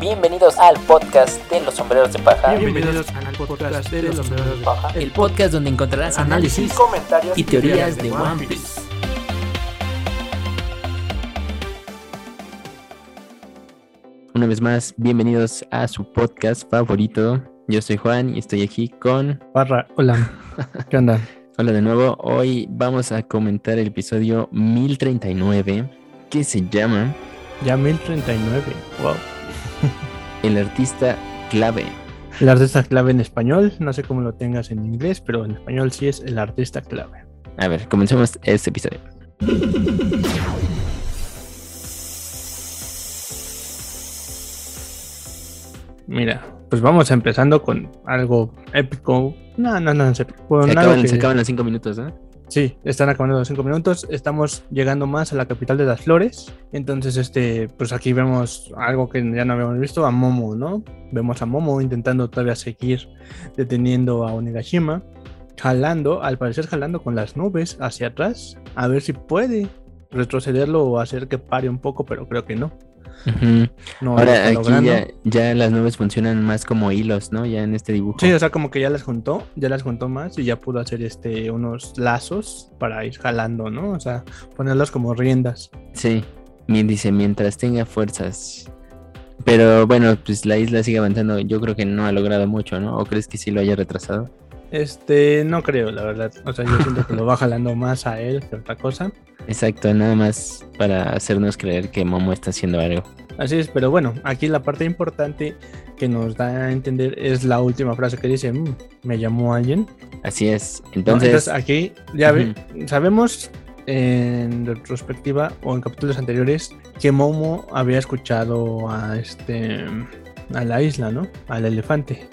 Bienvenidos al podcast de los sombreros de paja. Bienvenidos al podcast de los sombreros de paja. El podcast donde encontrarás análisis comentarios y teorías de One Piece. Una vez más, bienvenidos a su podcast favorito. Yo soy Juan y estoy aquí con... Barra, hola. ¿Qué onda? Hola de nuevo. Hoy vamos a comentar el episodio 1039 que se llama Ya 1039. Wow. El artista clave. El artista clave en español, no sé cómo lo tengas en inglés, pero en español sí es el artista clave. A ver, comencemos este episodio. Mira, pues vamos empezando con algo épico. No, no, no, Se algo acaban, que- se acaban los cinco minutos, ¿no? Sí, están acabando los cinco minutos. Estamos llegando más a la capital de las flores. Entonces, este, pues aquí vemos algo que ya no habíamos visto, a Momo, ¿no? Vemos a Momo intentando todavía seguir deteniendo a Onigashima, jalando, al parecer jalando con las nubes hacia atrás, a ver si puede retrocederlo o hacer que pare un poco, pero creo que no. No Ahora aquí ya, ya las nubes funcionan más como hilos, ¿no? Ya en este dibujo. Sí, o sea, como que ya las juntó, ya las juntó más y ya pudo hacer este unos lazos para ir jalando, ¿no? O sea, ponerlos como riendas. Sí, dice, mientras tenga fuerzas. Pero bueno, pues la isla sigue avanzando. Yo creo que no ha logrado mucho, ¿no? ¿O crees que sí lo haya retrasado? Este, no creo, la verdad. O sea, yo siento que lo va jalando más a él que otra cosa. Exacto, nada más para hacernos creer que Momo está haciendo algo. Así es, pero bueno, aquí la parte importante que nos da a entender es la última frase que dice, "Mm, me llamó alguien. Así es. ¿no? Entonces, aquí ya sabemos en retrospectiva o en capítulos anteriores que Momo había escuchado a este a la isla, ¿no? Al elefante.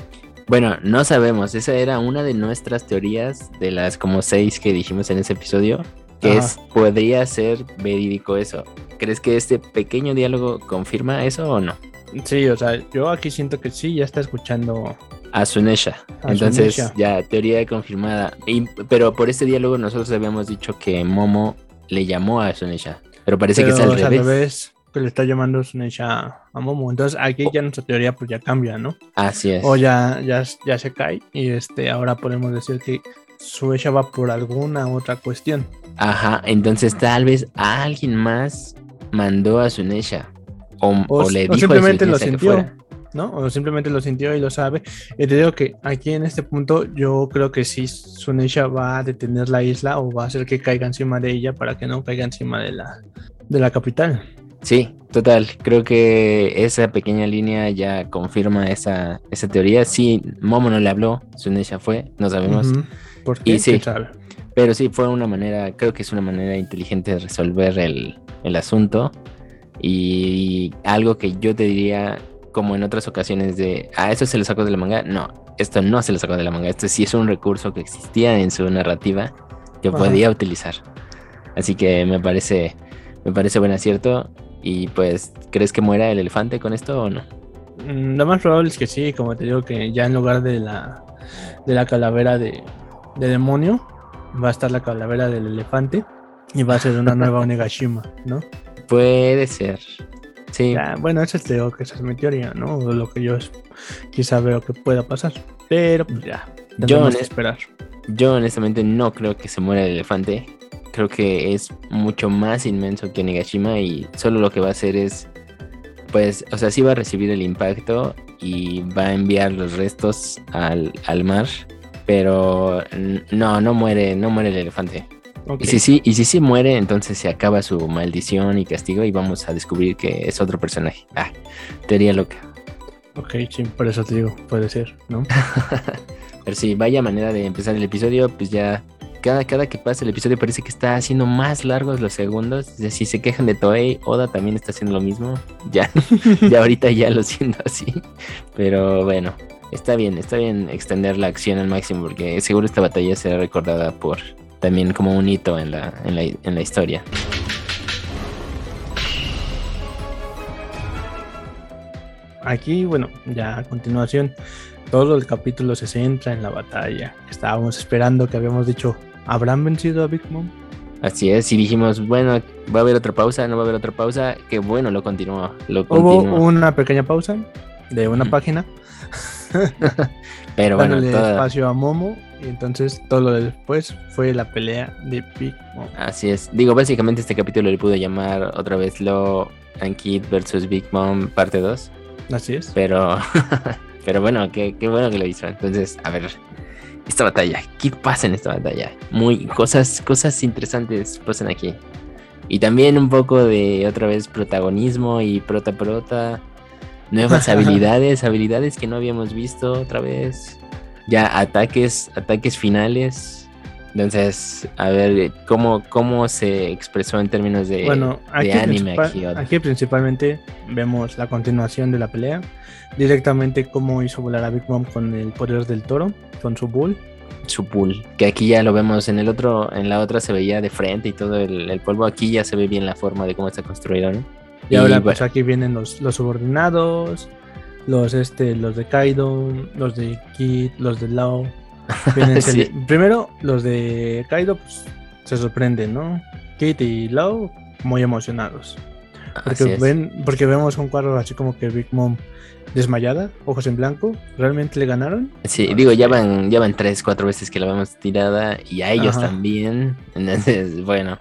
Bueno, no sabemos. Esa era una de nuestras teorías, de las como seis que dijimos en ese episodio, que es, podría ser verídico eso. ¿Crees que este pequeño diálogo confirma eso o no? Sí, o sea, yo aquí siento que sí, ya está escuchando A Sunesha. A Entonces, Sunesha. ya, teoría confirmada. Y- pero por este diálogo nosotros habíamos dicho que Momo le llamó a Sunesha. Pero parece Pero que es al revés. Que le está llamando Sunesha a Momo. Entonces aquí ya nuestra teoría pues ya cambia, ¿no? Así es. O ya, ya, ya se cae y este ahora podemos decir que Suesha va por alguna otra cuestión. Ajá, entonces tal vez alguien más mandó a Sunesha. O, O, o le o dijo simplemente a lo que sintió, fuera. ¿no? O simplemente lo sintió y lo sabe. Y te digo que aquí en este punto yo creo que sí Sunesha va a detener la isla o va a hacer que caiga encima de ella para que no caiga encima de la, de la capital. Sí, total. Creo que esa pequeña línea ya confirma esa, esa teoría. Sí, Momo no le habló, Sunesha fue, no sabemos. Ujú. ¿Por Y qué? sí. ¿Quién sabe? Pero sí, fue una manera, creo que es una manera inteligente de resolver el, el asunto. Y algo que yo te diría, como en otras ocasiones, de, ah, eso se lo sacó de la manga. No, esto no se lo sacó de la manga. Esto sí es un recurso que existía en su narrativa que Ajá. podía utilizar. Así que me parece, me parece buen acierto. Y pues, ¿crees que muera el elefante con esto o no? Mm, Lo más probable es que sí, como te digo, que ya en lugar de la, de la calavera de, de demonio, va a estar la calavera del elefante y va a ser una nueva Onigashima, ¿no? Puede ser. Sí, bueno, esa es, digo que esa es mi teoría, ¿no? O lo que yo es- quizá veo que pueda pasar. Pero pues ya, Yo que esperar. Yo honestamente no creo que se muera el elefante. Creo que es mucho más inmenso que Onigashima y solo lo que va a hacer es, pues, o sea, sí va a recibir el impacto y va a enviar los restos al, al mar, pero no, no muere, no muere el elefante. Ok, Y si sí, y si sí muere, entonces se acaba su maldición y castigo y vamos a descubrir que es otro personaje. Ah, teoría loca. ok, sí, por eso te digo, puede ser, ¿no? Pero sí, vaya manera de empezar el episodio, pues ya cada, cada que pasa el episodio parece que está haciendo más largos los segundos. Si se quejan de Toei, Oda también está haciendo lo mismo. Ya, ya ahorita ya lo siento así. Pero bueno, está bien, está bien extender la acción al máximo porque seguro esta batalla será recordada por también como un hito en la, en la, en la historia. Aquí, bueno, ya a continuación, todo el capítulo se centra en la batalla. Estábamos esperando que habíamos dicho, ¿habrán vencido a Big Mom? Así es, y dijimos, bueno, va a haber otra pausa, no va a haber otra pausa, que bueno, lo continuó, lo Hubo continuó. una pequeña pausa de una página, Pero bueno, toda- espacio a Momo, y entonces todo lo de después fue la pelea de Big Mom. así es. Digo, básicamente este capítulo le pudo llamar otra vez Lo and Kid versus Big Mom parte 2, Así es. pero, pero bueno, qué, qué bueno que lo hizo. Entonces, a ver, esta batalla, ¿qué pasa en esta batalla? Muy, cosas, cosas interesantes pasan aquí. Y también un poco de otra vez protagonismo y prota prota. Nuevas habilidades, habilidades que no habíamos visto otra vez. Ya ataques, ataques finales. Entonces, a ver, ¿cómo, cómo se expresó en términos de, Bueno, aquí, de anime aquí? Aquí principalmente vemos la continuación de la pelea. Directamente cómo hizo volar a Big Mom con el poder del toro, con su bull. Su pool, que aquí ya lo vemos en el otro, en la otra se veía de frente y todo el, el polvo. Aquí ya se ve bien la forma de cómo está construido, ¿no? Y, ahora pues aquí vienen los, los subordinados, los este, los de Kaido, los de Kid, los de Lao. Sí. Primero, los de Kaido pues, se sorprenden, ¿no? Kid y Lao muy emocionados. Porque, ven, porque vemos un cuadro así como que Big Mom desmayada, ojos en blanco. ¿Realmente le ganaron? Sí, No digo, ya van, ya van tres, cuatro veces que la vemos tirada y a ellos Ajá. también. Entonces, bueno,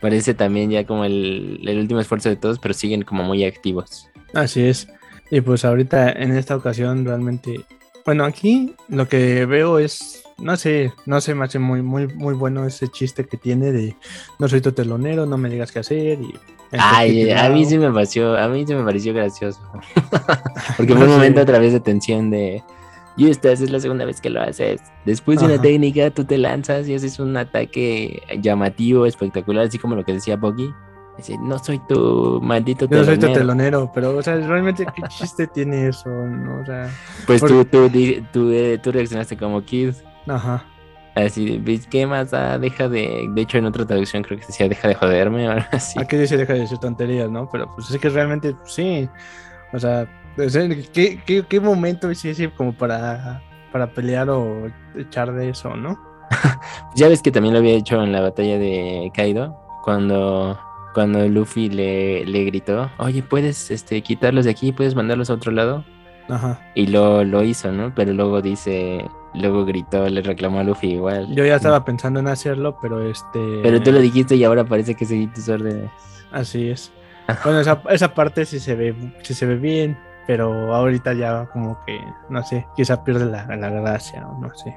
parece también ya como el, el último esfuerzo de todos, pero siguen como muy activos. Así es. Y pues ahorita en esta ocasión realmente, bueno, aquí lo que veo es, no sé, no sé, me hace muy, muy, muy bueno ese chiste que tiene de no soy tu telonero, no me digas qué hacer. Y entre Ay, y a mí sí me pareció, a mí sí me pareció gracioso. Porque fue un momento otra vez de tensión de Justas, es la segunda vez que lo haces. Después de una técnica, tú te lanzas y haces un ataque llamativo, espectacular, así como lo que decía Boggy. No soy tu maldito Yo no soy tu telonero". telonero, pero, o sea, realmente qué chiste tiene eso, ¿no? O sea, Pues tú, tú, eh, tú reaccionaste como Kid. ajá. Así, ¿ves ¿qué más da? Deja de. De hecho, en otra traducción creo que decía, deja de joderme o algo así. Aquí dice deja de decir tonterías, ¿no? Pero pues es que realmente, pues, sí. O sea, o sea, ¿qué, qué, qué momento es ese como para, para pelear o echar de eso, ¿no? Ya ves que también lo había hecho en la batalla de Kaido, cuando, cuando Luffy le, le gritó, oye, ¿puedes este, quitarlos de aquí? ¿Puedes mandarlos a otro lado? Ajá. Y lo, lo hizo, ¿no? Pero luego dice, luego gritó, le reclamó a Luffy igual. Yo ya estaba pensando en hacerlo, pero este. Pero tú lo dijiste y ahora parece que seguí tus órdenes. Así es. Bueno, esa, esa parte sí se ve, sí se ve bien, pero ahorita ya como que, no sé, quizá pierde la, la gracia o no sé.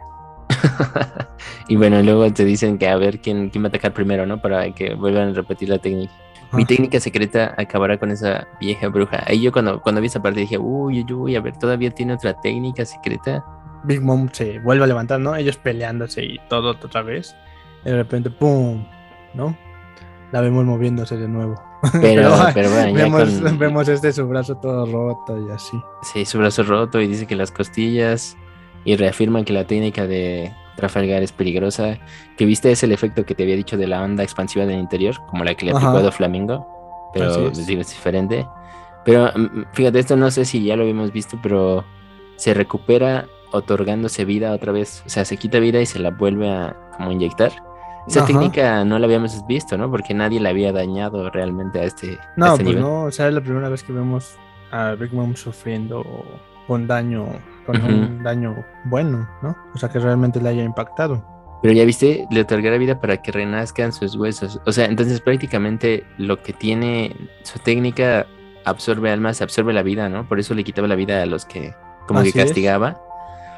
y bueno, luego te dicen que a ver quién, quién va a atacar primero, ¿no? Para que vuelvan a repetir la técnica. Mi técnica secreta acabará con esa vieja bruja. Ahí yo cuando, cuando vi esa parte dije, uy, uy, uy, a ver, todavía tiene otra técnica secreta. Big Mom se vuelve a levantar, ¿no? Ellos peleándose y todo otra vez. Y de repente, ¡pum! ¿No? La vemos moviéndose de nuevo. Pero, ay, pero bueno, vemos, con- vemos este su brazo todo roto y así. Sí, su brazo roto y dice que las costillas y reafirman que la técnica de Trafalgar es peligrosa. Que viste es el efecto que te había dicho de la onda expansiva del interior, como la que le aplicó Ajá. a Doflamingo, pero es. les digo, es diferente. Pero mm, fíjate, esto no sé si ya lo habíamos visto, pero se recupera otorgándose vida otra vez. O sea, se quita vida y se la vuelve a como inyectar. Esa Ajá. técnica no la habíamos visto, ¿no? Porque nadie la había dañado realmente a este, a No, este pues nivel. no, o sea, es la primera vez que vemos a Big Mom sufriendo con daño, con un daño bueno, ¿no? O sea, que realmente le haya impactado. Pero ya viste, le otorgará vida para que renazcan sus huesos. O sea, entonces prácticamente lo que tiene su técnica absorbe almas, absorbe la vida, ¿no? Por eso le quitaba la vida a los que como Así que es. castigaba.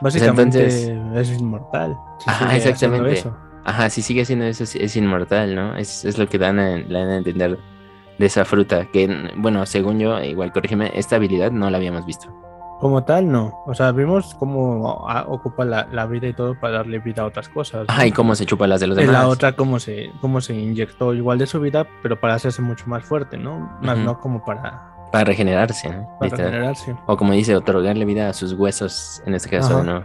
Básicamente entonces- es inmortal. si Ajá, exactamente. eso. Ajá, si sigue haciendo eso, es, es inmortal, ¿no? Es, es lo que dan a, le dan a entender de esa fruta. Que, bueno, según yo, igual corrígeme, esta habilidad no la habíamos visto. Como tal, no. O sea, vimos cómo ah, ocupa la, la vida y todo para darle vida a otras cosas. ¿no? Y cómo se chupa las de los Y demás. la otra, cómo se, cómo se inyectó igual de su vida, pero para hacerse mucho más fuerte, ¿no? Más no como para, Para regenerarse, ¿no? para regenerarse. O como dice, otorgarle vida a sus huesos, en este caso, Ajá. ¿no?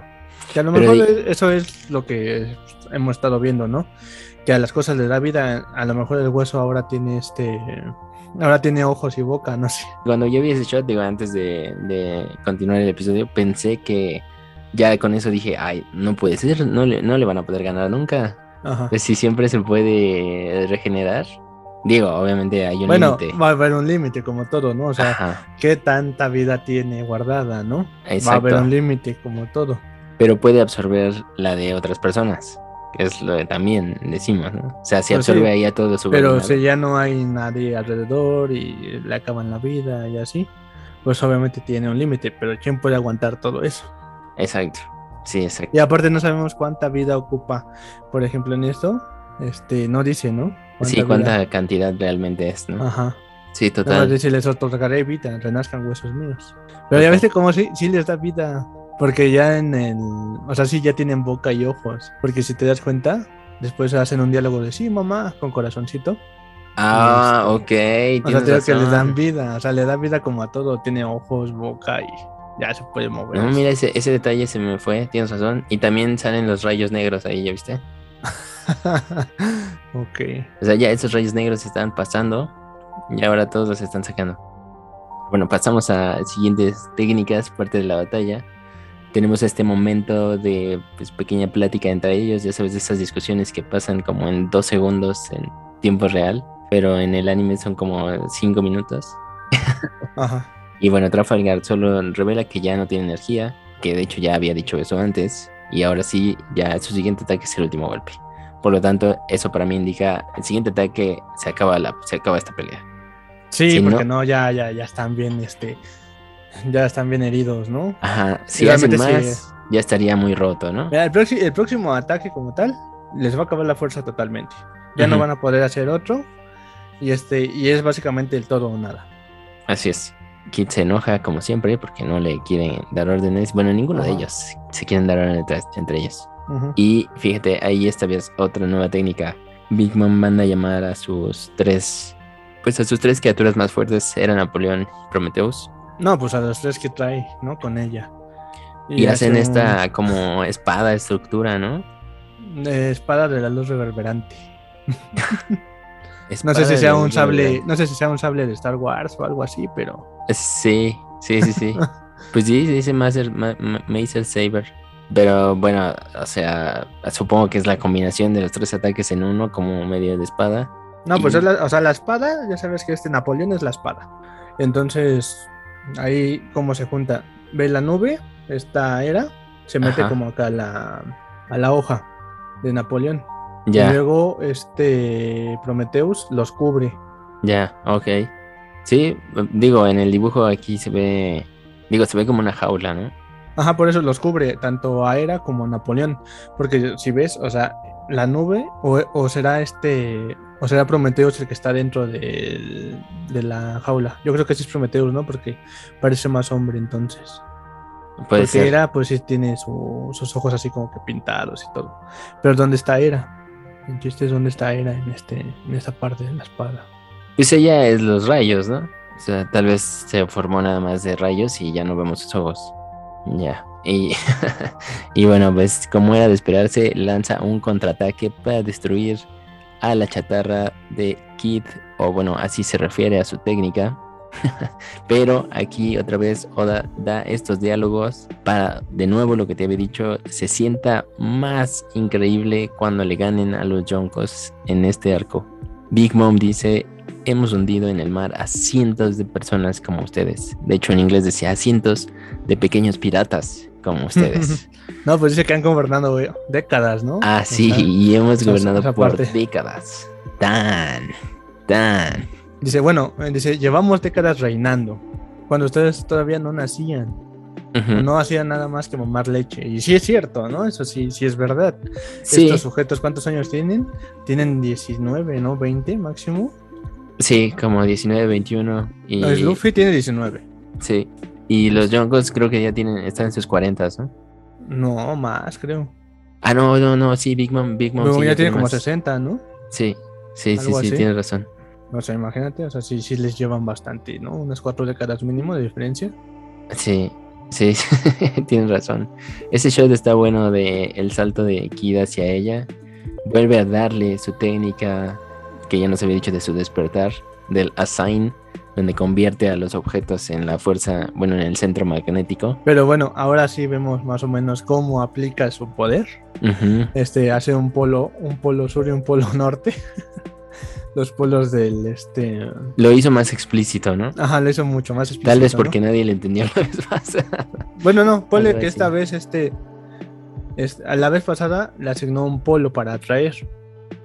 Que a lo Pero mejor eso es lo que hemos estado viendo, ¿no? Que a las cosas le da vida, a lo mejor el hueso ahora tiene este, ahora tiene ojos y boca, no sé. Cuando yo vi ese shot, digo, antes de, de continuar el episodio, pensé que ya con eso dije, ay, no puede ser, no le, no le van a poder ganar nunca. Ajá. Pues si siempre se puede regenerar. Digo, obviamente hay un Bueno, límite. va a haber un límite como todo, ¿no? O sea, Ajá, ¿qué tanta vida tiene guardada, no? Va a haber un límite como todo. Pero puede absorber la de otras personas. Que es lo que también decimos, ¿no? O sea, si Pues sí, absorbe ahí a todo su Pero si ya no hay nadie alrededor y le acaban la vida y así, pues obviamente tiene un límite, pero ¿quién puede aguantar todo eso? Exacto. Sí, exacto. Y aparte no sabemos cuánta vida ocupa, por ejemplo, en esto, este, no dice, ¿no? Sí, vida- cuánta cantidad realmente es, ¿no? Ajá. Sí, Nada más total. dice, les otorgaré vida, renazcan huesos míos. Pero ya Total. viste cómo sí, sí les da vida, porque ya en el, o sea, sí ya tienen boca y ojos, porque si te das cuenta, después hacen un diálogo de sí, mamá, con corazoncito. Ah, ok. O sea, digo que les dan vida, o sea, le da vida como a todo, tiene ojos, boca y ya se puede mover. No, mira, ese, ese detalle se me fue, tienes razón. Y también salen los rayos negros ahí, ¿ya viste? ok. O sea, ya esos rayos negros están pasando y ahora todos los están sacando. Bueno, pasamos a siguientes técnicas, parte de la batalla. Tenemos este momento de pues, pequeña plática entre ellos, ya sabes, esas discusiones que pasan como en dos segundos en tiempo real, pero en el anime son como cinco minutos. Ajá. Y bueno, Trafalgar solo revela que ya no tiene energía, que de hecho ya había dicho eso antes, y ahora sí, ya su siguiente ataque es el último golpe. Por lo tanto, eso para mí indica, el siguiente ataque se acaba, la, se acaba esta pelea. Sí, Sí, porque ¿no? no, ya, ya, ya están bien, este, ya están bien heridos, ¿no? Ajá, si hacen más, sí. ya estaría muy roto, ¿no? Mira, el, próximo, el próximo ataque como tal, les va a acabar la fuerza totalmente. Ya no van a poder hacer otro. Y este, y es básicamente el todo o nada. Así es. Kid se enoja como siempre porque no le quieren dar órdenes. Bueno, ninguno de ellos se quieren dar órdenes entre, entre ellos. Y fíjate, ahí esta vez otra nueva técnica. Big Mom manda a llamar a sus tres, pues a sus tres criaturas más fuertes, eran Napoleón Prometheus. No, pues a los tres que trae, ¿no? Con ella. Y, hacen hace esta como espada estructura, ¿no? eh, espada de la luz reverberante. No sé si sea un sable, no sé si sea un sable de Star Wars o algo así, pero Sí, sí, sí, sí. pues sí, dice Master, Ma- Saber. Pero bueno, o sea, supongo que es la combinación de los tres ataques en uno como medio de espada. No, pues es la, o sea, la espada, ya sabes que este Napoleón es la espada. Entonces, ahí como se junta, ve la nube, esta era, se mete Ajá. como acá a la, a la hoja de Napoleón. Y Ya, luego este Prometheus los cubre. ya, ok. Sí, digo, en el dibujo aquí se ve, digo, se ve como una jaula, ¿no? Ajá, por eso los cubre tanto a Hera como a Napoleón. Porque si ves, o sea, la nube, o, o será este, o será Prometheus el que está dentro de la jaula. Yo creo que sí es Prometheus, ¿no? Porque parece más hombre entonces. Puede Porque ser. Hera, pues sí tiene su- sus ojos así como que pintados y todo. Pero ¿dónde está Hera? El chiste es dónde está Hera en, este, en esta parte de la espada. Pues ella es los rayos, ¿no? O sea, tal vez se formó nada más de rayos y ya no vemos sus ojos. Ya. Y, y bueno, pues como era de esperarse, lanza un contraataque para destruir a la chatarra de Kid, o bueno, así se refiere a su técnica. Pero aquí otra vez Oda da estos diálogos para, de nuevo lo que te había dicho, se sienta más increíble cuando le ganen a los Yonkos en este arco. Big Mom dice, hemos hundido en el mar a cientos de personas como ustedes. De hecho, en inglés decía a cientos de pequeños piratas como ustedes. No, pues dice que han gobernado décadas, ¿no? ah, O sí, sea, y hemos gobernado esa por parte. décadas. Tan, tan. Dice, bueno, eh, dice, llevamos décadas reinando. Cuando ustedes todavía no nacían. No hacían nada más que mamar leche. Y sí es cierto, ¿no? Eso sí, sí es verdad. Sí, Estos sujetos, ¿cuántos años tienen? Tienen 19, ¿no? 20 máximo. Sí, como 19, 21. Y, No, Luffy tiene 19. Sí. Y los Yonkos creo que ya tienen, están en sus 40, ¿no? No, más, creo. Ah, no, no, no, sí, Big Mom, Big Mom. Sí, ya tiene como más. 60, ¿no? Sí, sí, sí, sí, tienes razón. O sea, imagínate, o sea, sí, sí les llevan bastante, ¿no? Unas cuatro décadas mínimo de diferencia. Sí, sí, tienes razón. Ese shot está bueno de el salto de Kid hacia ella. Vuelve a darle su técnica que ya nos había dicho de su despertar, del assign, donde convierte a los objetos en la fuerza, bueno, en el centro magnético. Pero bueno, ahora sí vemos más o menos cómo aplica su poder. Este hace un polo, un polo sur y un polo norte. Los polos del este. Lo hizo más explícito, ¿no? Ajá, lo hizo mucho más explícito. Tal vez ¿no? porque nadie le entendió la vez pasada. Bueno, no, ponle que así. esta vez este. es- a la vez pasada le asignó un polo para atraer,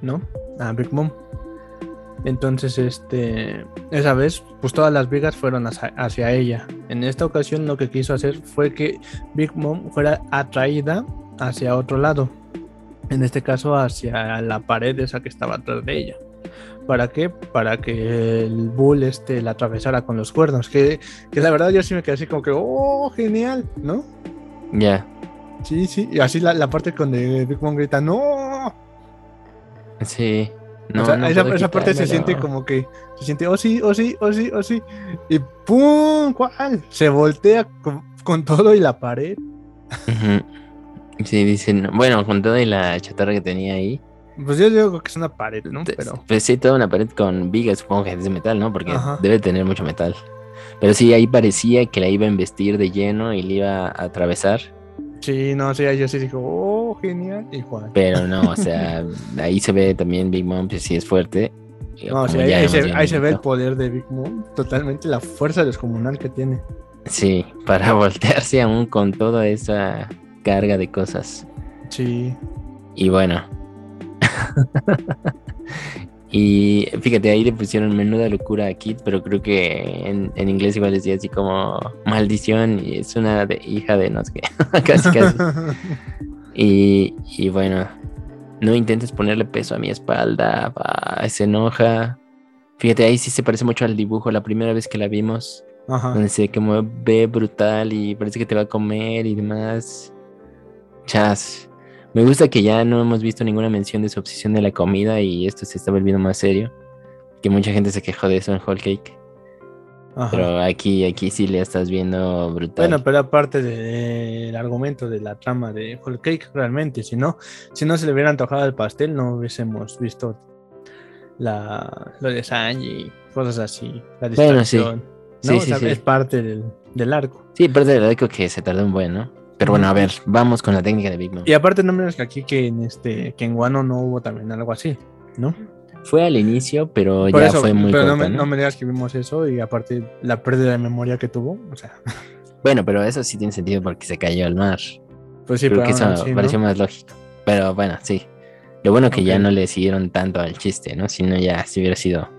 ¿no? A Big Mom. Entonces, este. Esa vez, pues todas las vigas fueron hacia, hacia ella. En esta ocasión, lo que quiso hacer fue que Big Mom fuera atraída hacia otro lado. En este caso, hacia la pared esa que estaba atrás de ella. ¿Para qué? Para que el bull este la atravesara con los cuernos. Que, que la verdad yo sí me quedé así como que, oh, genial, ¿no? Ya, Sí, sí. Y así la, la parte donde Big Mom grita, no. sí. No, o sea, no esa, esa parte se siente como que se siente, oh sí, oh sí, oh sí, oh sí. Y ¡pum! ¿Cuál? Se voltea con, con todo y la pared. Sí, dicen, bueno, con toda la chatarra que tenía ahí. Pues yo digo que es una pared, ¿no? Pero. pues sí, toda una pared con vigas, supongo que es de metal, ¿no? Porque Ajá. debe tener mucho metal. Pero sí, ahí parecía que la iba a embestir de lleno y le iba a atravesar. Sí, no, sí, yo sí digo, oh, genial. Igual. Pero no, o sea, ahí se ve también Big Mom, pues sí es fuerte. Y No, sí, como ahí, se, ahí se ve el poder de Big Mom. Totalmente la fuerza descomunal que tiene. Sí, para voltearse aún con toda esa carga de cosas. Sí. Y bueno. y fíjate, ahí le pusieron menuda locura a Kit, pero creo que en, en inglés igual decía así como maldición y es una de- hija de no sé qué. casi, casi. Y, y bueno, no intentes ponerle peso a mi espalda, va, se enoja. Fíjate, ahí sí se parece mucho al dibujo, la primera vez que la vimos, Ajá. donde se como ve brutal y parece que te va a comer y demás. Chas. Me gusta que ya no hemos visto ninguna mención de su obsesión de la comida y esto se está volviendo más serio. Que mucha gente se quejó de eso en Whole Cake. Ajá. Pero aquí, aquí sí le estás viendo brutal. Bueno, pero aparte del argumento de la trama de Whole Cake, realmente, si no, si no se le hubiera antojado el pastel, no hubiésemos visto la, lo de Sanji y cosas así. La Bueno, sí. Sí, ¿no? sí, O sea, sí. Es parte del, del arco. Sí, parte de la deco que se tardó un buen, ¿no? Pero bueno, a ver, vamos con la técnica de Big Mom. Y aparte, no menos que aquí que en este que en Wano no hubo también algo así, ¿no? Fue al inicio, pero Por ya eso, fue muy pero no me, ¿no? no me digas que vimos eso y aparte la pérdida de memoria que tuvo, o sea, Bueno, pero eso sí tiene sentido porque se cayó al mar. pues sí, Creo pero que eso pareció más lógico. Pero bueno, sí. Lo bueno que ya no le siguieron tanto al chiste, ¿no? Si no, ya si hubiera sido.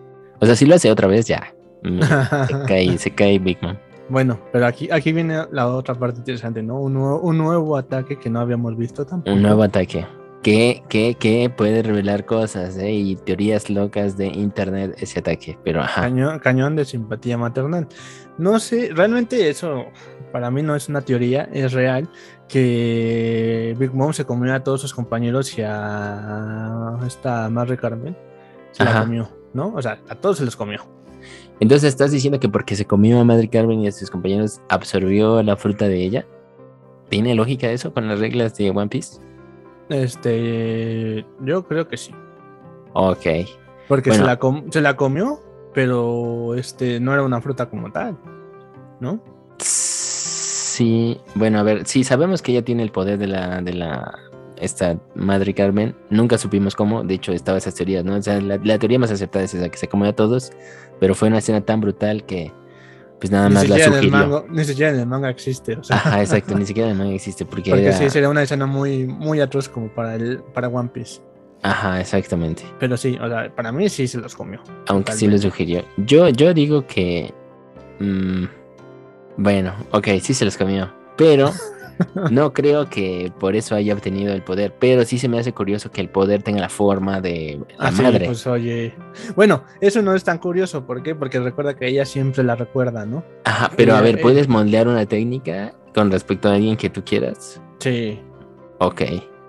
O sea, si lo hace otra vez, ya. mm, se cae, se cae Big Mom. Bueno, pero aquí, aquí viene la otra parte interesante, ¿no? Un nuevo, un nuevo ataque que no habíamos visto tampoco. Un nuevo ataque. Que, que, que puede revelar cosas, ¿eh? Y teorías locas de internet ese ataque. Pero ajá. Cañón, cañón de simpatía maternal. No sé, realmente eso para mí no es una teoría, es real que Big Mom se comió a todos sus compañeros y a esta Mary Carmen se la comió, ¿no? O sea, a todos se los comió. Entonces estás diciendo que porque se comió a Madre Carmen y a sus compañeros absorbió la fruta de ella. ¿Tiene lógica eso con las reglas de One Piece? Este, yo creo que sí, Ok. porque Bueno. se, la se la comió, pero este no era una fruta como tal, ¿no? Sí, bueno, a ver, sí, sabemos que ella tiene el poder de la, de la, esta Madre Carmen. Nunca supimos cómo, de hecho, estaba esas teorías, ¿no? O sea, la, la teoría más aceptada es esa, que se comió a todos, pero fue una escena tan brutal que, pues nada ni, más la en el sugirió. manga, ni siquiera en el manga existe, o sea, Ajá, exacto, ni siquiera no existe, porque, porque era- sí sería una escena muy, muy atroz como para el, para One Piece. Ajá, exactamente. Pero sí, o sea, para mí sí se los comió. Aunque sí lo Totalmente. sugirió. Yo, yo digo que. mm, bueno, ok, sí se los comió. Pero no creo que por eso haya obtenido el poder. Pero sí se me hace curioso que el poder tenga la forma de la Ah, sí, madre. pues oye. Bueno, eso no es tan curioso, ¿por qué? Porque recuerda que ella siempre la recuerda, ¿no? Ajá, pero a ver, ella- ¿puedes moldear una técnica con respecto a alguien que tú quieras? Sí. Ok.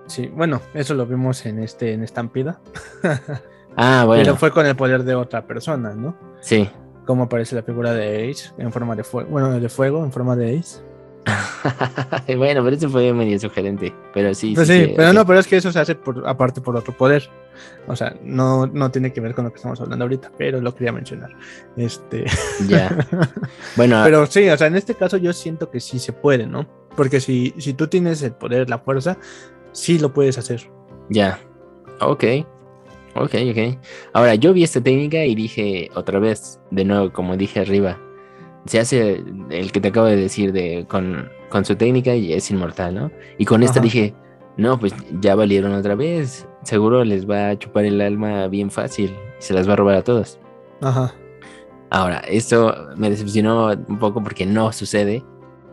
Sí, bueno, eso lo vimos en este, en Estampida. Ah, Pero bueno. fue con el poder de otra persona, ¿no? Sí. Como aparece la figura de Ace en forma de fuego. Bueno, de fuego en forma de Ace. bueno, pero eso fue medio sugerente. Pero sí. Pues sí, pero no, pero es que eso se hace por, aparte por otro poder. O sea, no, no tiene que ver con lo que estamos hablando ahorita, pero lo quería mencionar. Este. Ya. Bueno, Pero sí, o sea, en este caso yo siento que sí se puede, ¿no? Porque si, si tú tienes el poder, la fuerza, sí lo puedes hacer. ya. Ok. Ok, ok. Ahora, yo vi esta técnica y dije otra vez, de nuevo, como dije arriba, se hace el que te acabo de decir de con, con su técnica y es inmortal, ¿no? Y con esta Ajá. dije, no, pues ya valieron otra vez. Seguro les va a chupar el alma bien fácil. Se las va a robar a todos. Ajá. Ahora, esto me decepcionó un poco porque no sucede.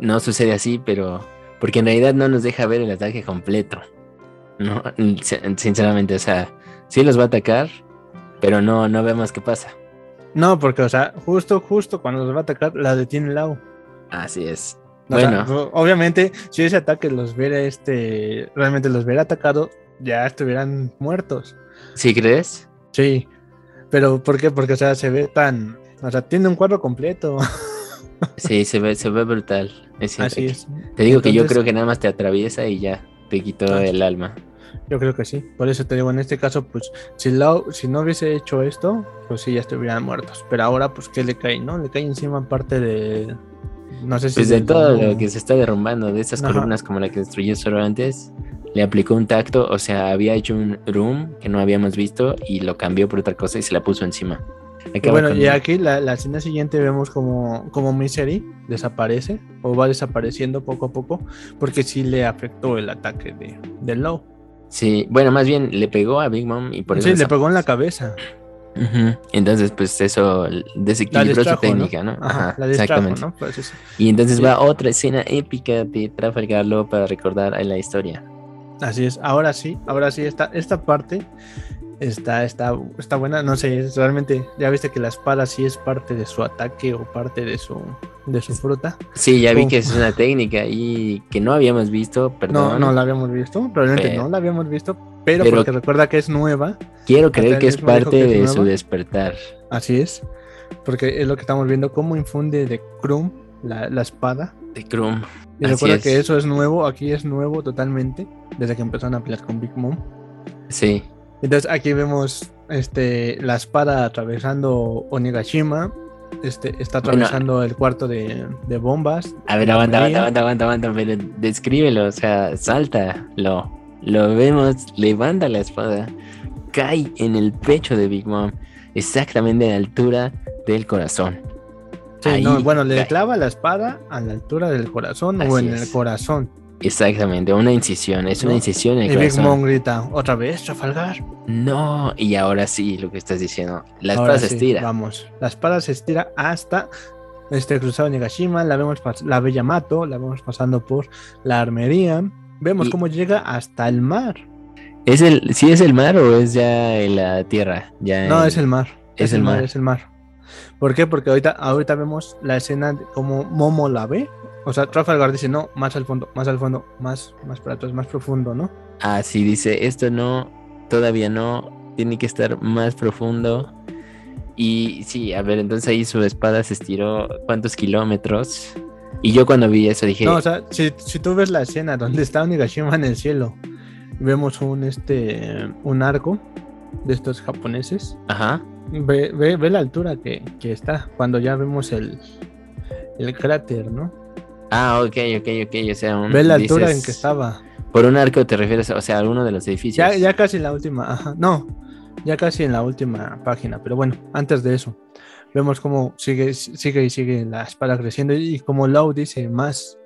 No sucede así, pero porque en realidad no nos deja ver el ataque completo. No, Sin- sinceramente, o sea, sí los va a atacar, pero no, no vemos qué pasa. No, porque, o sea, justo, justo cuando los va a atacar, la detiene Lau. Así es. O Bueno, obviamente, si ese ataque los viera este, realmente los hubiera atacado, ya estuvieran muertos. ¿sí crees? Sí. Pero, ¿por qué? Porque, o sea, se ve tan. O sea, tiene un cuadro completo. Sí, se ve, se ve brutal. Es. Así es. Te digo que yo creo que nada más te atraviesa y ya te quitó Ah. el alma. Yo creo que sí. Por eso te digo, en este caso, pues, si, Lau, si no hubiese hecho esto, pues sí, ya estuvieran muertos. Pero ahora, pues, ¿qué le cae, no? Le cae encima parte de. No sé si. Pues de todo lo que se está derrumbando, de esas Ajá. columnas como la que destruyó solo antes, le aplicó un tacto, o sea, había hecho un room que no habíamos visto y lo cambió por otra cosa y se la puso encima. Y bueno, y aquí la, la escena siguiente vemos como, como Misery desaparece o va desapareciendo poco a poco porque sí le afectó el ataque de, de Low. Sí, bueno, más bien le pegó a Big Mom y por eso... Sí, le pegó en la cabeza. Ujú. Entonces, pues eso desequilibró su técnica, ¿no? ¿no? Ajá, la exactamente. ¿no? Pues. Y entonces Sí. va otra escena épica de Trafalgar Law para recordar la historia. Así es, ahora sí, ahora sí, esta, esta parte está, está, está buena, no sé, realmente, ya viste que la espada sí es parte de su ataque o parte de su, de su fruta. Sí, ya vi Oh. que es una técnica y que no habíamos visto, No, perdón. no la habíamos visto, probablemente Pero- no la habíamos visto, pero, Pero- porque recuerda que es nueva, Quiero creer que es parte que es de su despertar. así es, porque es lo que estamos viendo, cómo infunde de Krum la, la espada. De Krum. Y Así recuerda es. que eso es nuevo, aquí es nuevo totalmente, desde que empezaron a pelear con Big Mom. Sí. Entonces aquí vemos este, la espada atravesando Onigashima. Este, está Bueno. atravesando el cuarto de, de bombas. A ver, aguanta, aguanta, aguanta, aguanta, aguanta, pero descríbelo, o sea, sáltalo. Lo vemos, levanta la espada, cae en el pecho de Big Mom, exactamente a la altura del corazón. Sí, Ahí no, bueno, le cae. clava la espada a la altura del corazón o en es. el corazón. Exactamente, una incisión, es una incisión en el Big. Mom grita, otra vez, Trafalgar. No, y ahora sí, lo que estás diciendo. La Ahora espada se estira. Vamos, la espada se estira hasta este cruzado Onigashima. La vemos la ve Yamato, la vemos pasando por la armería. Vemos Y- cómo llega hasta el mar. ¿Es el, ¿Sí es el mar o es ya en la tierra? Ya No, en- es el mar. es el mar. Es el mar. ¿Por qué? Porque ahorita, ahorita vemos la escena de cómo Momo la ve. O sea, Trafalgar dice, no, más al fondo, más al fondo, más, más para atrás, más profundo, ¿no? Ah, sí, dice, esto no, todavía no, tiene que estar más profundo. Y sí, a ver, entonces ahí su espada se estiró cuántos kilómetros. Y yo cuando vi eso dije, No, o sea, si, si tú ves la escena donde está Onigashima en el cielo, vemos un, este, un arco de estos japoneses. ajá, Ve, ve, ve la altura que, que está cuando ya vemos el, el cráter, ¿no? Ah, ok, ok, ok, o sea, un- Ve la altura en que estaba. Por un arco te refieres, o sea, a uno de los edificios. Ya, ya casi en la última, ajá, no, ya casi en la última página, pero bueno, antes de eso, vemos cómo sigue, sigue y sigue la espada creciendo y como Lau dice, más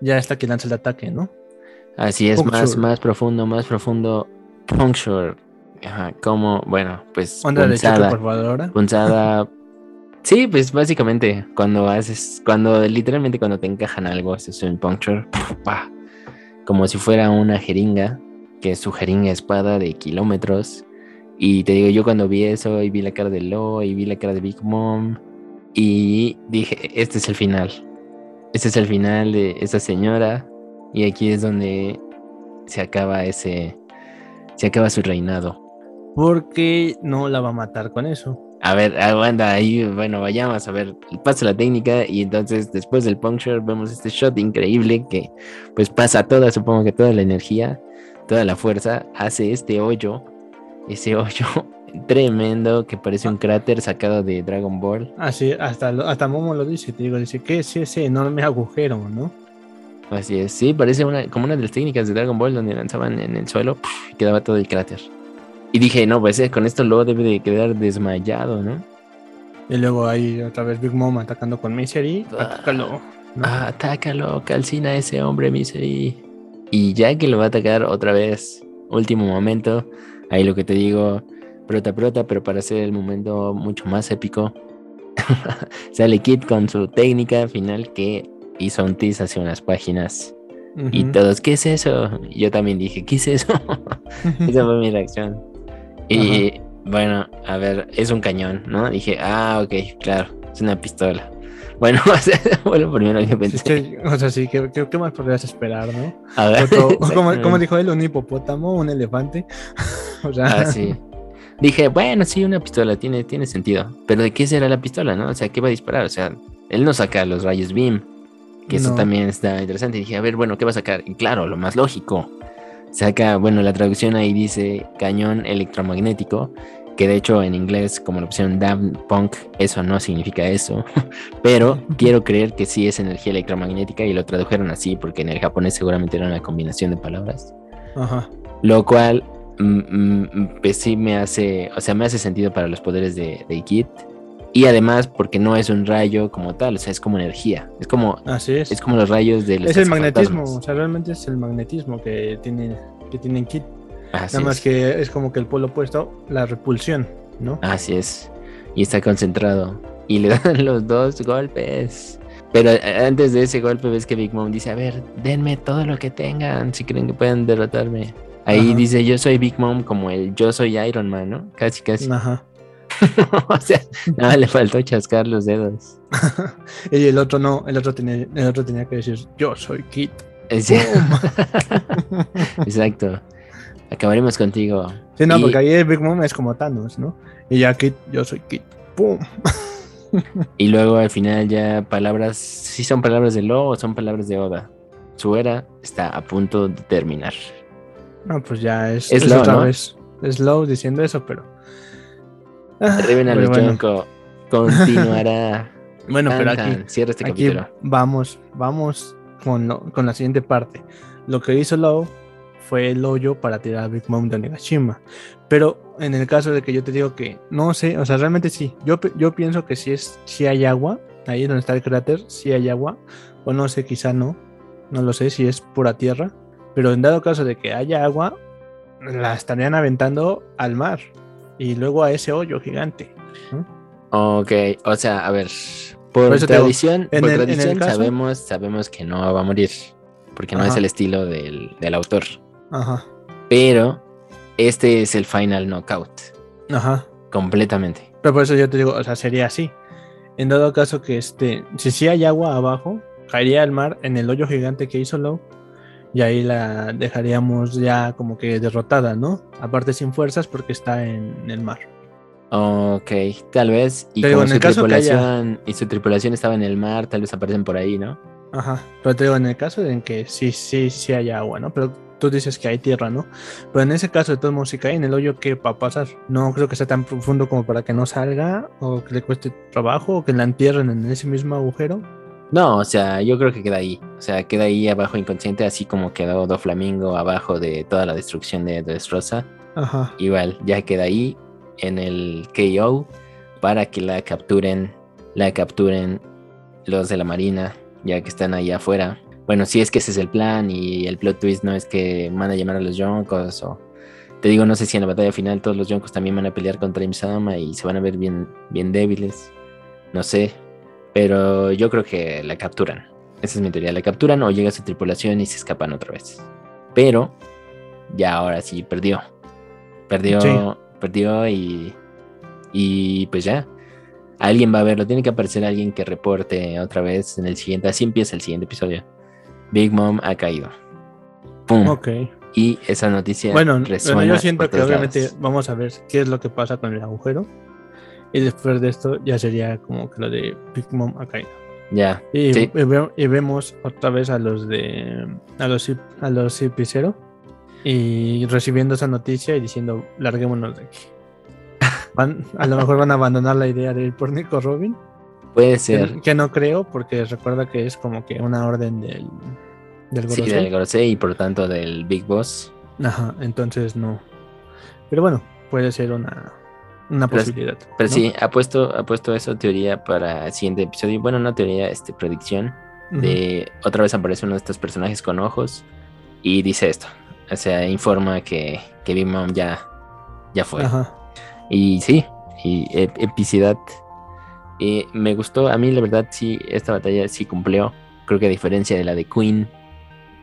ya está que lanza el ataque, ¿no? Así es, más, Puncture. más profundo, más profundo. Puncture. Ajá, como, bueno, pues Onda punzada. ahora. punzada. Sí, pues básicamente cuando haces, cuando literalmente cuando te encajan algo, eso es un puncture, como si fuera una jeringa, que es su jeringa espada de kilómetros. Y te digo, yo cuando vi eso y vi la cara de Lo y vi la cara de Big Mom y dije, este es el final. Este es el final de esa señora y aquí es donde se acaba ese, se acaba su reinado. Porque no la va a matar con eso. A ver, aguanta ahí, bueno, vayamos a ver, pasa la técnica y entonces después del puncture vemos este shot increíble que pues pasa toda, supongo que toda la energía, toda la fuerza, hace este hoyo ese hoyo tremendo que parece un cráter sacado de Dragon Ball. Así, hasta, hasta Momo lo dice, te digo, dice, ¿qué es ese enorme agujero, no? Así es, sí, parece una, como una de las técnicas de Dragon Ball donde lanzaban en el suelo ¡puf! y quedaba todo el cráter. Y dije, no, pues eh, con esto luego debe de quedar desmayado, ¿no? Y luego ahí otra vez Big Mom atacando con Misery, Ah. atácalo. ¿no? Ah, atácalo, calcina a ese hombre, Misery. Y ya que lo va a atacar otra vez, último momento, ahí lo que te digo, prota, prota, pero para hacer el momento mucho más épico, sale Kid con su técnica final que hizo un tease hace unas páginas. Y Ujú. todos, ¿qué es eso? Y yo también dije, ¿qué es eso? Esa fue mi reacción. Y bueno, a ver, es un cañón, ¿no? Dije, ah, ok, claro, es una pistola. Bueno, o sea, fue lo primero que pensé. que, o sea, sí, ¿qué, qué, qué más podrías esperar, no? A ver, Otro- ¿cómo, cómo exactamente. dijo él? ¿Un hipopótamo? ¿Un elefante? o sea, Ah, sí. Dije, bueno, sí, una pistola tiene, tiene sentido. Pero ¿de qué será la pistola, no? O sea, ¿qué va a disparar? O sea, él no saca los rayos beam. Que eso No. también está interesante. Y dije, a ver, bueno, ¿qué va a sacar? Y claro, lo más lógico. Saca, bueno, la traducción ahí dice cañón electromagnético. Que de hecho en inglés, como la opción Daft Punk, eso no significa eso. Pero quiero creer que sí es energía electromagnética y lo tradujeron así, porque en el japonés seguramente era una combinación de palabras. Ajá. Lo cual, mm, mm, pues sí me hace, o sea, me hace sentido para los poderes de, de Kit. Y además, porque no es un rayo como tal, o sea, es como energía. Es como, Así es. es como los rayos de los Es el magnetismo, o sea, realmente es el magnetismo que tiene que tienen. Así Nada más es. que es como que el polo opuesto, la repulsión, ¿no? Así es. Y está concentrado. Y le dan los dos golpes. Pero eh, antes de ese golpe ves que Big Mom dice, a ver, denme todo lo que tengan si creen que pueden derrotarme. Ahí Ajá. dice, yo soy Big Mom como el yo soy Iron Man, ¿no? Casi, casi. Ajá. o sea, nada, le faltó chascar los dedos. y el otro no, el otro tenía, el otro tenía que decir, yo soy Kid. Sí. Exacto. Acabaremos contigo. Sí, no, Y- porque ahí el Big Mom es como Thanos, ¿no? Y ya Kid, yo soy Kid. ¡Pum! Y luego al final ya palabras, si son palabras de Lo o son palabras de Oda. Su era está a punto de terminar. No, pues ya es, Es otra ¿no? vez. Es Low diciendo eso, pero. Ah, Reven a pero los bueno. Continuará. Bueno, pero aquí, tan. Cierra este aquí capítulo. vamos, vamos con, lo- con la siguiente parte. Lo que hizo Low fue el hoyo para tirar a Big Mom de Onigashima. Pero en el caso de que yo te digo que no sé, o sea, realmente sí. Yo, yo pienso que sí, es, sí hay agua. Ahí donde está el cráter, sí hay agua. O no sé, quizá no. No lo sé si es pura tierra. Pero en dado caso de que haya agua, la estarían aventando al mar. Y luego a ese hoyo gigante. Ok, o sea, a ver. Por, Por tradición, por el- tradición caso- sabemos, sabemos que no va a morir. Porque no es el estilo del, del autor. Ajá. Pero este es el final knockout. Ajá. Completamente. Pero por eso yo te digo, o sea, sería así. En dado caso que este, si sí hay agua abajo, caería al mar en el hoyo gigante que hizo Low. Y ahí la dejaríamos ya como que derrotada, ¿no? Aparte sin fuerzas porque está en el mar. Ok, tal vez. Y digo, como en su el caso que haya- tripulación y su tripulación estaba en el mar, tal vez aparecen por ahí, ¿no? Ajá. Pero te digo, en el caso de en que sí, sí, sí hay agua, ¿no? Pero tú dices que hay tierra, ¿no? Pero en ese caso de todos modos, si cae en el hoyo, ¿qué va a pasar? No creo que sea tan profundo como para que no salga, o que le cueste trabajo, o que la entierren en ese mismo agujero. No, o sea, yo creo que queda ahí. O sea, queda ahí abajo inconsciente, así como quedó Doflamingo abajo de toda la destrucción de Dressrosa. Ajá. Igual, ya queda ahí en el KO para que la capturen, la capturen los de la Marina, ya que están ahí afuera. Bueno, si es que ese es el plan y el plot twist no es que van a llamar a los Yonkos o... Te digo, no sé si en la batalla final todos los Yonkos también van a pelear contra Imsama y se van a ver bien, bien débiles. No sé. Pero yo creo que la capturan. Esa es mi teoría. La capturan o llega su tripulación y se escapan otra vez. Pero ya ahora sí perdió. Perdió, Sí. perdió y, y pues ya. Alguien va a verlo. Tiene que aparecer alguien que reporte otra vez en el siguiente. Así empieza el siguiente episodio. Big Mom ha caído. ¡Pum! Ok. Y esa noticia Bueno, resuena bueno, yo siento que obviamente lados. vamos a ver qué es lo que pasa con el agujero. Y después de esto ya sería como que lo de Big Mom ha caído. Ya. Y, Sí. y ve- y vemos otra vez a los de a los a los Cipicero. y recibiendo esa noticia y diciendo, larguémonos de aquí. Van- a lo mejor van a abandonar la idea de ir por Nico Robin, Puede ser. que, que no creo, porque recuerda que es como que una orden del, del Sí, Gorosei. del Gorosei y por tanto del Big Boss. Ajá, entonces no. Pero bueno, puede ser una, una Pero- posibilidad. Pero ¿no? sí, ha puesto, ha puesto eso teoría para el siguiente episodio. Bueno, no teoría, este, predicción. Ujú. De otra vez aparece uno de estos personajes con ojos y dice esto. O sea, informa que, que Big Mom ya, ya fue. Ajá. Y sí, y ep- epicidad. Y me gustó, a mí la verdad sí, esta batalla sí cumplió. Creo que a diferencia de la de Queen.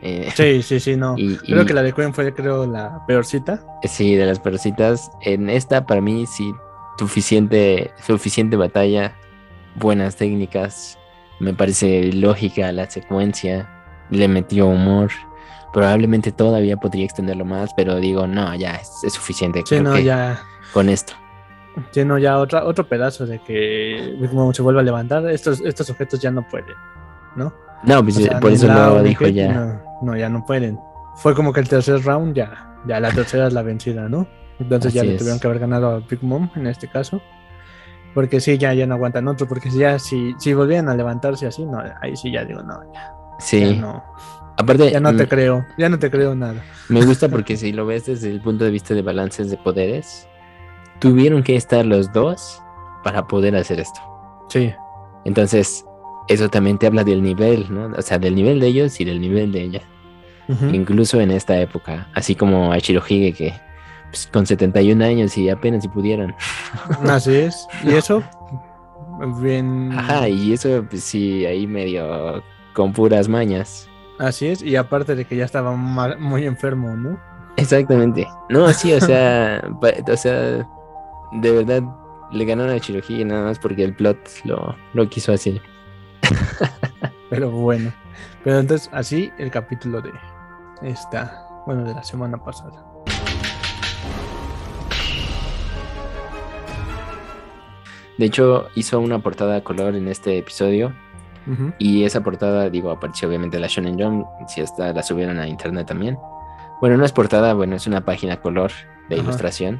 Eh, Sí, sí, sí, no. y, Creo y- que la de Queen fue, creo, la peorcita. Sí, de las percitas. En esta, para mí, sí, suficiente, suficiente batalla, buenas técnicas. Me parece lógica la secuencia. Le metió humor. Probablemente todavía podría extenderlo más, pero digo, no, ya es, es suficiente. Sí, no, ya. Con esto. Sí, no, ya otra, otro pedazo de que Mom se vuelva a levantar. Estos, estos objetos ya no pueden, ¿no? No, pues O sea, por eso ni dijo ya. No, no, ya no pueden. Fue como que el tercer round ya, ya la tercera es la vencida, ¿no? Entonces ya le es. tuvieron que haber ganado a Big Mom en este caso. Porque sí, ya, ya no aguantan otro, porque si ya si, si volvían a levantarse así, no, ahí sí ya digo, no, ya, Sí. ya no, Aparte, ya no te mm, creo, ya no te creo nada. me gusta porque si lo ves desde el punto de vista de balances de poderes, tuvieron que estar los dos para poder hacer esto. Sí, Entonces, eso también te habla del nivel, ¿no? O sea, del nivel de ellos y del nivel de ella. Incluso en esta época, así como a Shirohige que pues, con 71 años y apenas si pudieran. así es. Y eso, bien, Ajá, y eso pues sí, ahí medio con puras mañas. así es. Y aparte de que ya estaba muy enfermo, ¿no? Exactamente. No, sí, o sea, o sea, de verdad le ganaron a Shirohige nada más porque el plot lo, lo quiso así. Pero bueno. Pero entonces, así el capítulo de esta, bueno, de la semana pasada. De hecho, hizo una portada a color en este episodio. Y esa portada, digo, apareció obviamente en la Shonen Jump, si esta la subieron a internet también. Bueno, no es portada, bueno, es una página color de ilustración.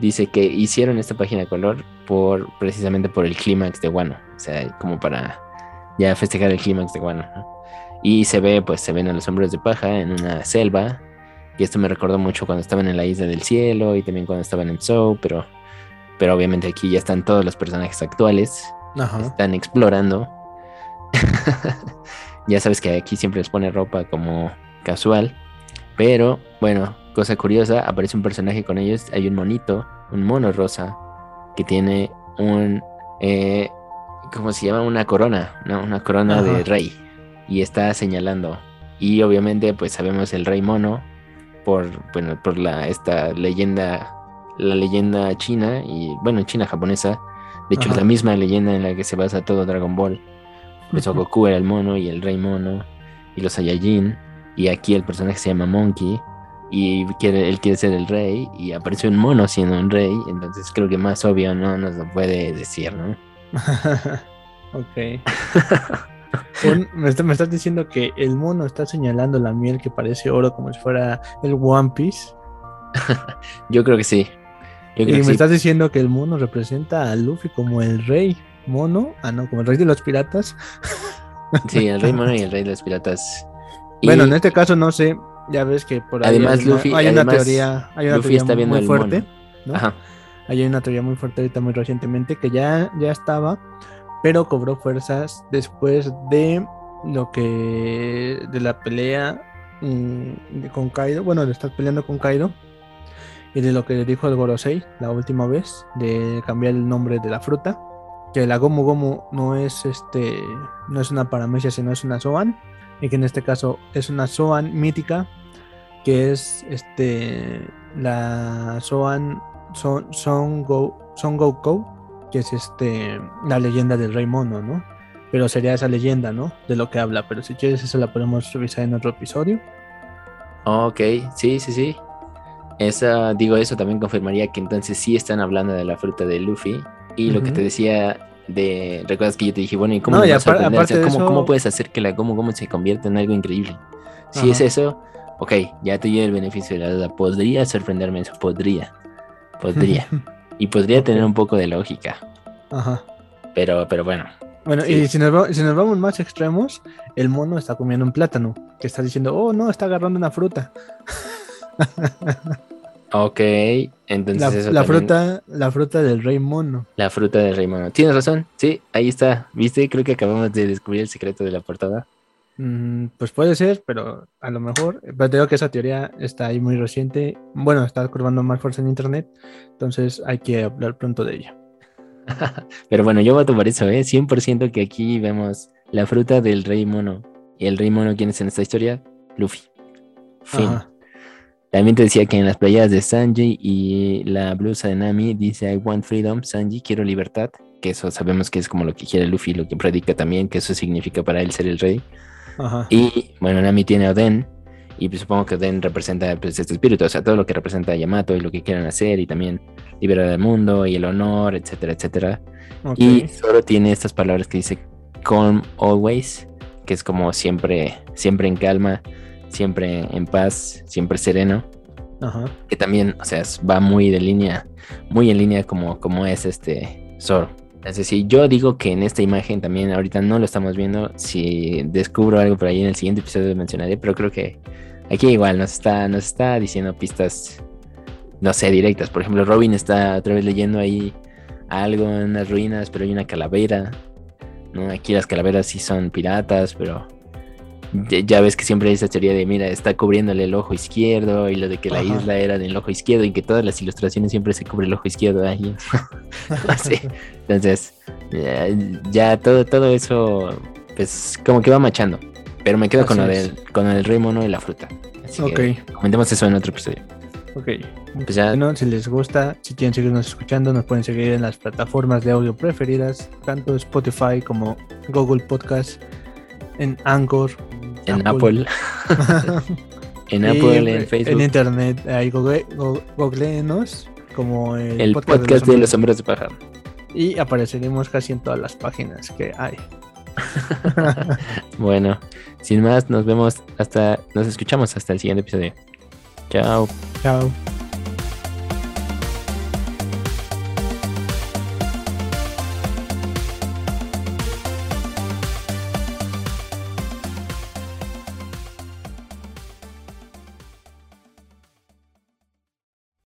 Dice que hicieron esta página color por precisamente por el clímax de Wano, o sea, como para ya festejar el clímax de Wano. ¿no? Y se ve, pues se ven a los hombres de paja en una selva, y esto me recordó mucho cuando estaban en la isla del cielo y también cuando estaban en Zou, pero pero obviamente aquí ya están todos los personajes actuales Ajá. están explorando. ya sabes que aquí siempre les pone ropa como casual. Pero, bueno, cosa curiosa, aparece un personaje con ellos. Hay un monito, un mono rosa, que tiene un... Eh, ¿Cómo se llama? Una corona, ¿no? Una corona de rey. Y está señalando. Y obviamente, pues sabemos el rey mono por, bueno, por la, esta leyenda, la leyenda china y, bueno, china japonesa. De hecho, Ajá. es la misma leyenda en la que se basa todo Dragon Ball. Por eso Ujú. Goku era el mono y el rey mono y los Saiyajin. Y aquí el personaje se llama Monkey y quiere, él quiere ser el rey y aparece un mono siendo un rey. Entonces creo que más obvio no nos lo puede decir, ¿no? ok. Un- me, está- me estás diciendo que el mono está señalando la miel que parece oro como si fuera el One Piece. Yo creo que sí. Yo Y me sí. estás diciendo que el mono representa a Luffy como el rey mono. Ah, no, como el rey de los piratas. Sí, el rey mono y el rey de los piratas. Y Bueno, en este caso no sé. Ya ves que por ahí Además, hay Luffy- hay una teoría, hay una Luffy teoría está viendo muy el fuerte. mono. ¿no? Ajá. Hay una teoría muy fuerte ahorita muy recientemente que ya, ya estaba, pero cobró fuerzas después de lo que de la pelea mm, con Kaido, bueno, de estar peleando con Kaido y de lo que le dijo el Gorosei la última vez de cambiar el nombre de la fruta, que la Gomu Gomu no es este no es una paramecia, sino es una Zoan y que en este caso es una Zoan mítica que es este la Zoan son Son Go Son Goku, que es este la leyenda del Rey Mono, ¿no? Pero sería esa leyenda, ¿no? De lo que habla. Pero si quieres, eso la podemos revisar en otro episodio. Ok, sí, sí, sí. Esa, digo, eso también confirmaría que entonces sí están hablando de la fruta de Luffy. Y lo que te decía de. ¿Recuerdas que yo te dije, bueno, ¿y cómo, No, y? O sea, ¿cómo, eso- cómo puedes hacer que la Gomu Gomu se convierta en algo increíble? Si es eso, ok, ya te doy el beneficio de la duda. Podría sorprenderme eso, podría. Podría. y podría tener un poco de lógica. Ajá. Pero, pero bueno. Bueno, Sí. y si nos, va- si nos vamos más extremos, el mono está comiendo un plátano, que está diciendo, oh no, está agarrando una fruta. Ok, entonces La, eso la también- fruta, la fruta del rey mono. La fruta del rey mono. Tienes razón, sí, ahí está. ¿Viste? Creo que acabamos de descubrir el secreto de la portada. Mm, pues puede ser, pero a lo mejor. Pero te digo que esa teoría está ahí muy reciente. Bueno, está curvando más fuerza en internet, entonces hay que hablar pronto de ella. Pero bueno, yo voto por eso, ¿eh? 100% que aquí vemos la fruta del rey mono. ¿Y el rey mono quién es en esta historia? Luffy. Fin. Ajá. También te decía que en las playas de Sanji y la blusa de Nami dice I want freedom, Sanji, quiero libertad. Que eso sabemos que es como lo que quiere Luffy, lo que predica también, que eso significa para él ser el rey. Ajá. Y bueno, Nami tiene a Oden. Y pues, supongo que Oden representa pues, este espíritu, o sea, todo lo que representa a Yamato y lo que quieran hacer, y también liberar al mundo y el honor, etcétera, etcétera. Y Zoro tiene estas palabras que dice calm always, que es como siempre, siempre en calma, siempre en paz, siempre sereno, Ajá. que también, o sea, va muy de línea, muy en línea como, como es este Zoro. Es decir, yo digo que en esta imagen también ahorita no lo estamos viendo. Si descubro algo por ahí en el siguiente episodio lo mencionaré, pero creo que aquí igual nos está, nos está diciendo pistas, no sé, directas. Por ejemplo, Robin está otra vez leyendo ahí algo en unas ruinas, pero hay una calavera. ¿no? Aquí las calaveras sí son piratas, pero ya, ya ves que siempre hay esa teoría de, mira, está cubriéndole el ojo izquierdo y lo de que la Ajá. isla era del ojo izquierdo y que todas las ilustraciones siempre se cubre el ojo izquierdo ahí. Sí. Entonces, ya, ya todo, todo eso, pues como que va machando. Pero me quedo con lo, del, con el rey mono y la fruta. Así Ok, que comentemos eso en otro episodio. ok. Pues ya, Bueno, si les gusta, si quieren seguirnos escuchando, nos pueden seguir en las plataformas de audio preferidas, tanto Spotify como Google Podcast, en Anchor, en Apple, en Apple, en Facebook, en Internet, ahí google, go- googleenos como el, el podcast de los hombres de paja. Y apareceremos casi en todas las páginas que hay. Bueno, sin más, nos vemos hasta, nos escuchamos hasta el siguiente episodio. Chao. Chao.